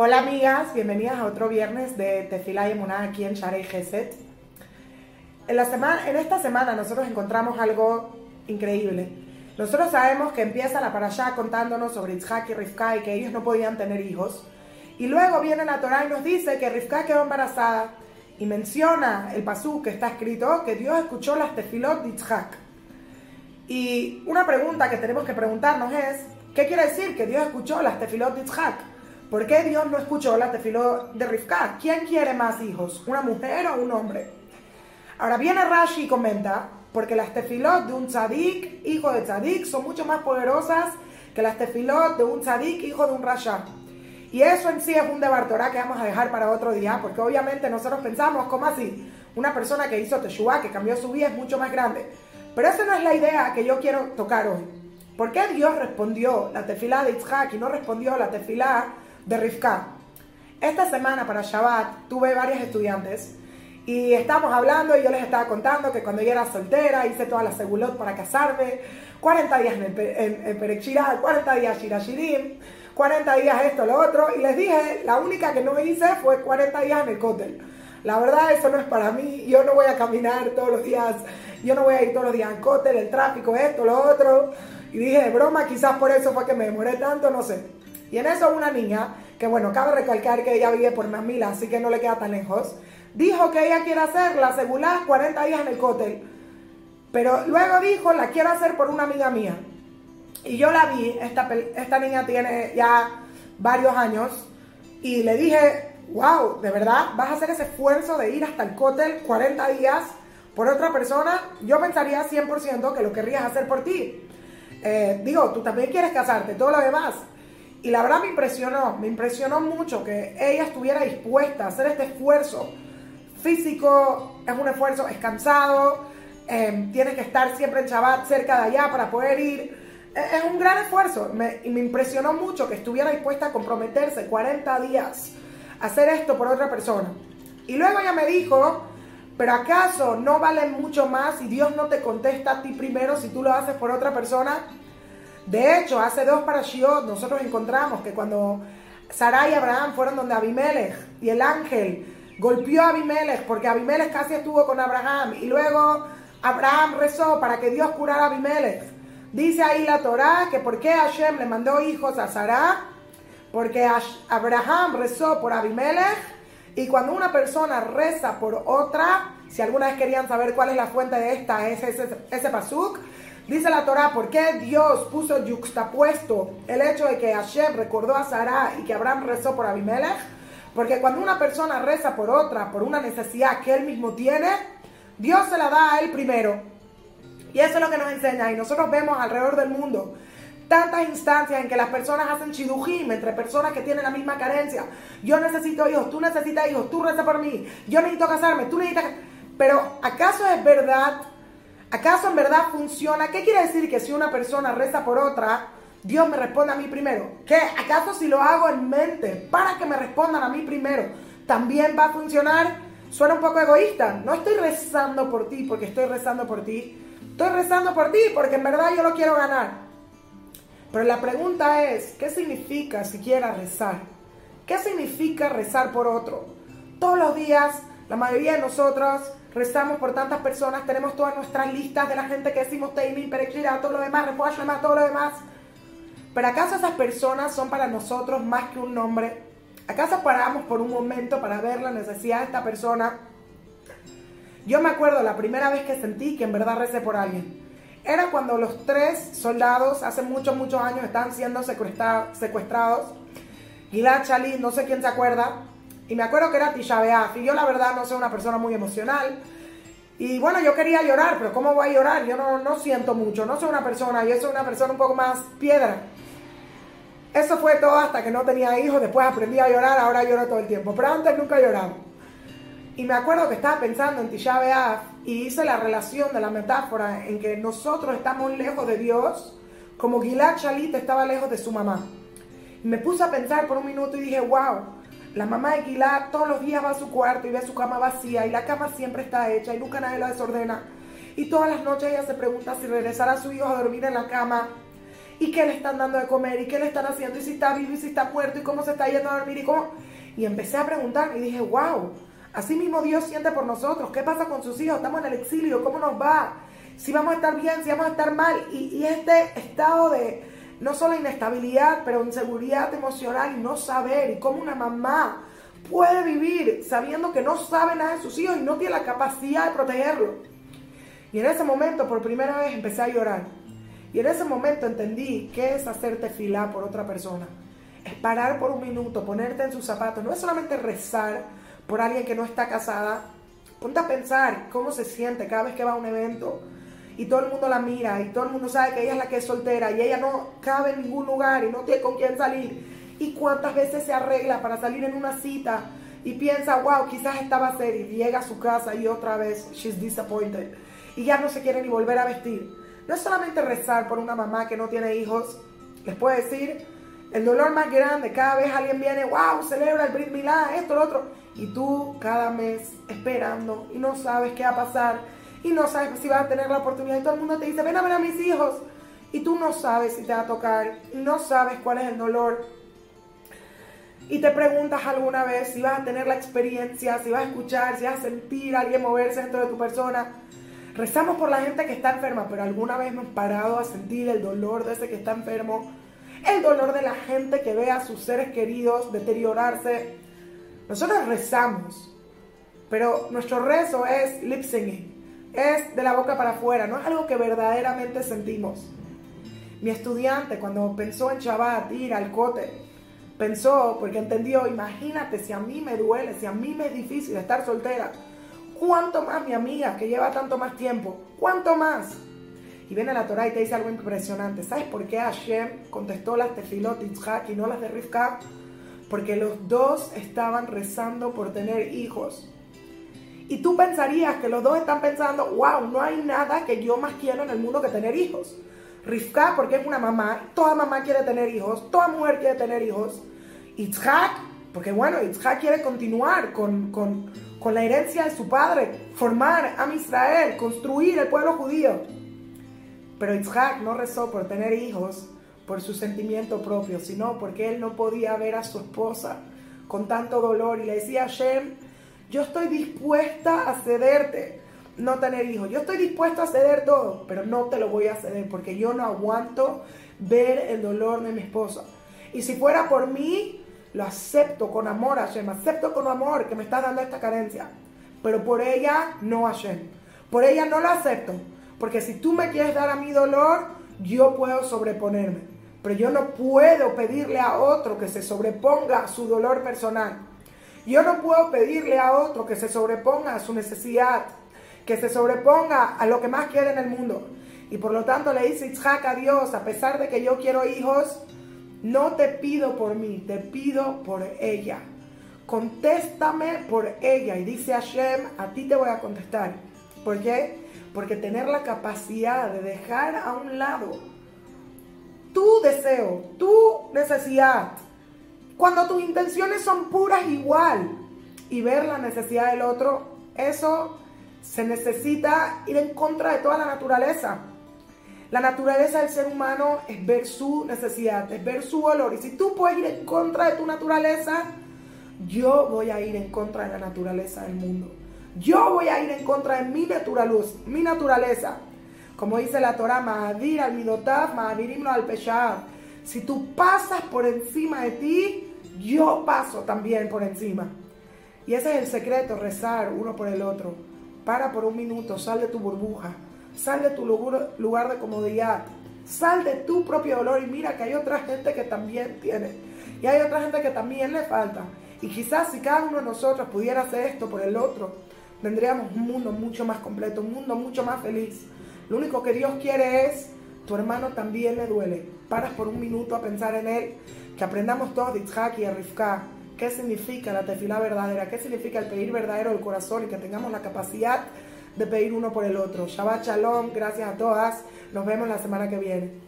Hola amigas, bienvenidas a otro viernes de Tefilá y Emuná aquí en Sharei Geset. En, la semana, en esta semana nosotros encontramos algo increíble. Nosotros sabemos que empieza la parashá contándonos sobre Itzhak y Rivka y que ellos no podían tener hijos. Y luego viene la Torah y nos dice que Rivka quedó embarazada y menciona el pasú que está escrito que Dios escuchó las tefilot de Itzhak. Y una pregunta que tenemos que preguntarnos es, ¿qué quiere decir que Dios escuchó las tefilot de Itzhak? ¿Por qué Dios no escuchó las tefilot de Rivka? ¿Quién quiere más hijos? ¿Una mujer o un hombre? Ahora viene Rashi y comenta, porque las tefilot de un tzadik, hijo de tzadik, son mucho más poderosas que las tefilot de un tzadik, hijo de un rasha. Y eso en sí es un debartorá que vamos a dejar para otro día, porque obviamente nosotros pensamos, ¿cómo así? Una persona que hizo Teshuvah, que cambió su vida, es mucho más grande. Pero esa no es la idea que yo quiero tocar hoy. ¿Por qué Dios respondió la tefilá de Itzhak y no respondió la tefilá de Rivka? Esta semana para Shabbat tuve varias estudiantes y estábamos hablando y yo les estaba contando que cuando yo era soltera hice toda la segulot para casarme, 40 días en, en, en 40 días Shirashirim, 40 días esto, lo otro, y les dije, la única que no hice fue 40 días en el cótel. La verdad, eso no es para mí, yo no voy a caminar todos los días, yo no voy a ir todos los días al cótel, el tráfico, esto, lo otro. Y dije, broma, quizás por eso fue que me demoré tanto, no sé. Y en eso una niña, que bueno, cabe recalcar que ella vive por Mamila, así que no le queda tan lejos, dijo que ella quiere hacer la seguridad 40 días en el cótel. Pero luego dijo, la quiero hacer por una amiga mía. Y yo la vi, esta, esta niña tiene ya varios años, y le dije, wow, ¿de verdad vas a hacer ese esfuerzo de ir hasta el cótel 40 días por otra persona? Yo pensaría 100% que lo querrías hacer por ti. Eh, digo, tú también quieres casarte, todo lo demás. Y la verdad me impresionó, me impresionó mucho que ella estuviera dispuesta a hacer este esfuerzo físico, es un esfuerzo, es cansado, eh, tienes que estar siempre en Shabbat cerca de allá para poder ir es un gran esfuerzo y me impresionó mucho que estuviera dispuesta a comprometerse 40 días a hacer esto por otra persona. Y luego ella me dijo, pero ¿acaso no vale mucho más y Dios no te contesta a ti primero si tú lo haces por otra persona? De hecho, hace dos parashiot nosotros encontramos que cuando Sarai y Abraham fueron donde Abimelech y el ángel golpeó a Abimelech porque Abimelech casi estuvo con Abraham y luego Abraham rezó para que Dios curara a Abimelech. Dice ahí la Torá que por qué Hashem le mandó hijos a Sarah, porque Abraham rezó por Abimelech y cuando una persona reza por otra, si alguna vez querían saber cuál es la fuente de esta, es ese, ese pasuk, dice la Torá, ¿por qué Dios puso yuxtapuesto el hecho de que Hashem recordó a Sarah y que Abraham rezó por Abimelech? Porque cuando una persona reza por otra, por una necesidad que él mismo tiene, Dios se la da a él primero. Y eso es lo que nos enseña. Y nosotros vemos alrededor del mundo tantas instancias en que las personas hacen chidujim entre personas que tienen la misma carencia. Yo necesito hijos, tú necesitas hijos, tú reza por mí, yo necesito casarme, tú necesitas... Pero ¿acaso es verdad? ¿Acaso en verdad funciona? ¿Qué quiere decir que si una persona reza por otra, Dios me responde a mí primero? ¿Qué? ¿Acaso si lo hago en mente para que me respondan a mí primero, también va a funcionar? Suena un poco egoísta. No estoy rezando por ti porque estoy rezando por ti Estoy rezando por ti porque en verdad yo lo quiero ganar. Pero la pregunta es, ¿qué significa siquiera rezar? ¿Qué significa rezar por otro? Todos los días, la mayoría de nosotros rezamos por tantas personas, tenemos todas nuestras listas de la gente que decimos Teimim, Perekrira, todo lo demás, Refuash, todo lo demás. Pero ¿acaso esas personas son para nosotros más que un nombre? ¿Acaso paramos por un momento para ver la necesidad de esta persona? Yo me acuerdo la primera vez que sentí que en verdad recé por alguien. Era cuando los tres soldados, hace muchos, muchos años, estaban siendo secuestrados. Gilad Chalí, no sé quién se acuerda. Y me acuerdo que era Tisha Y yo la verdad no soy una persona muy emocional. Y bueno, yo quería llorar, pero ¿cómo voy a llorar? Yo no, no siento mucho, no soy una persona, yo soy una persona un poco más piedra. Eso fue todo hasta que no tenía hijos, después aprendí a llorar, ahora lloro todo el tiempo, pero antes nunca lloraba. Y me acuerdo que estaba pensando en Tisha B'Av y hice la relación de la metáfora en que nosotros estamos lejos de Dios, como Gilad Shalit estaba lejos de su mamá. Me puse a pensar por un minuto y dije, wow, la mamá de Gilad todos los días va a su cuarto y ve su cama vacía y la cama siempre está hecha y nunca nadie la desordena. Y todas las noches ella se pregunta si regresará a su hijo a dormir en la cama. y qué le están dando de comer y qué le están haciendo y si está vivo y si está muerto y cómo se está yendo a dormir y cómo... Y empecé a preguntar y dije, wow, así mismo Dios siente por nosotros. ¿Qué pasa con sus hijos? Estamos en el exilio, ¿cómo nos va? Si vamos a estar bien, si vamos a estar mal. Y este estado de no solo inestabilidad, pero inseguridad emocional y no saber y cómo una mamá puede vivir sabiendo que no sabe nada de sus hijos y no tiene la capacidad de protegerlo. Y en ese momento, por primera vez, empecé a llorar. Y en ese momento entendí qué es hacerte filar por otra persona. Es parar por un minuto, ponerte en sus zapatos. No es solamente rezar por alguien que no está casada. Ponte a pensar cómo se siente cada vez que va a un evento y todo el mundo la mira y todo el mundo sabe que ella es la que es soltera y ella no cabe en ningún lugar y no tiene con quién salir. Y cuántas veces se arregla para salir en una cita y piensa, wow, quizás esta va ser y llega a su casa y otra vez she's disappointed y ya no se quiere ni volver a vestir. No es solamente rezar por una mamá que no tiene hijos, les puedo decir, el dolor más grande, cada vez alguien viene, wow, celebra el Brit Milá, esto, lo otro, y tú cada mes esperando y no sabes qué va a pasar y no sabes si vas a tener la oportunidad y todo el mundo te dice, ven a ver a mis hijos y tú no sabes si te va a tocar, no sabes cuál es el dolor y te preguntas alguna vez si vas a tener la experiencia, si vas a escuchar, si vas a sentir a alguien moverse dentro de tu persona. Rezamos por la gente que está enferma, pero alguna vez hemos parado a sentir el dolor de ese que está enfermo, el dolor de la gente que ve a sus seres queridos deteriorarse. Nosotros rezamos, pero nuestro rezo es lip es de la boca para afuera, no es algo que verdaderamente sentimos. Mi estudiante, cuando pensó en Shabbat, ir al cote, pensó, porque entendió, imagínate si a mí me duele, si a mí me es difícil estar soltera, ¿Cuánto más mi amiga que lleva tanto más tiempo? ¿Cuánto más? Y viene la Torah y te dice algo impresionante. ¿Sabes por qué Hashem contestó las Yitzhak y no las de Rivka? Porque los dos estaban rezando por tener hijos. Y tú pensarías que los dos están pensando, wow, no hay nada que yo más quiero en el mundo que tener hijos. Rivka porque es una mamá, toda mamá quiere tener hijos, toda mujer quiere tener hijos. Yitzhak, porque bueno, Yitzhak quiere continuar con, con con la herencia de su padre, formar a Israel, construir el pueblo judío. Pero Isaac no rezó por tener hijos por su sentimiento propio, sino porque él no podía ver a su esposa con tanto dolor y le decía a Shem, yo estoy dispuesta a cederte no tener hijos, yo estoy dispuesta a ceder todo, pero no te lo voy a ceder porque yo no aguanto ver el dolor de mi esposa. Y si fuera por mí, lo acepto con amor, Hashem. Acepto con amor que me está dando esta carencia. Pero por ella no, Hashem. Por ella no lo acepto. Porque si tú me quieres dar a mi dolor, yo puedo sobreponerme. Pero yo no puedo pedirle a otro que se sobreponga su dolor personal. Yo no puedo pedirle a otro que se sobreponga a su necesidad, que se sobreponga a lo que más quiere en el mundo. Y por lo tanto le dice Itzhak a Dios, a pesar de que yo quiero hijos, no te pido por mí, te pido por ella. Contéstame por ella. Y dice Hashem, a ti te voy a contestar. ¿Por qué? Porque tener la capacidad de dejar a un lado tu deseo, tu necesidad, cuando tus intenciones son puras igual, y ver la necesidad del otro, eso se necesita ir en contra de toda la naturaleza. La naturaleza del ser humano es ver su necesidad, es ver su valor. Y si tú puedes ir en contra de tu naturaleza, yo voy a ir en contra de la naturaleza del mundo. Yo voy a ir en contra de mi naturaleza, mi naturaleza. Como dice la Torah, Ma'adir al Midotav, Ma'adirim al. Si tú pasas por encima de ti, yo paso también por encima. Y ese es el secreto, rezar uno por el otro. Para por un minuto, sal de tu burbuja Sal de tu lugar de comodidad. Sal de tu propio dolor y mira que hay otra gente que también tiene. Y hay otra gente que también le falta. Y quizás si cada uno de nosotros pudiera hacer esto por el otro, tendríamos un mundo mucho más completo, un mundo mucho más feliz. Lo único que Dios quiere es, tu hermano también le duele. Paras por un minuto a pensar en él, que aprendamos todos de Itzhak y de Rivka, qué significa la tefila verdadera, qué significa el pedir verdadero del corazón y que tengamos la capacidad de pedir uno por el otro. Shabbat Shalom, gracias a todas. Nos vemos la semana que viene.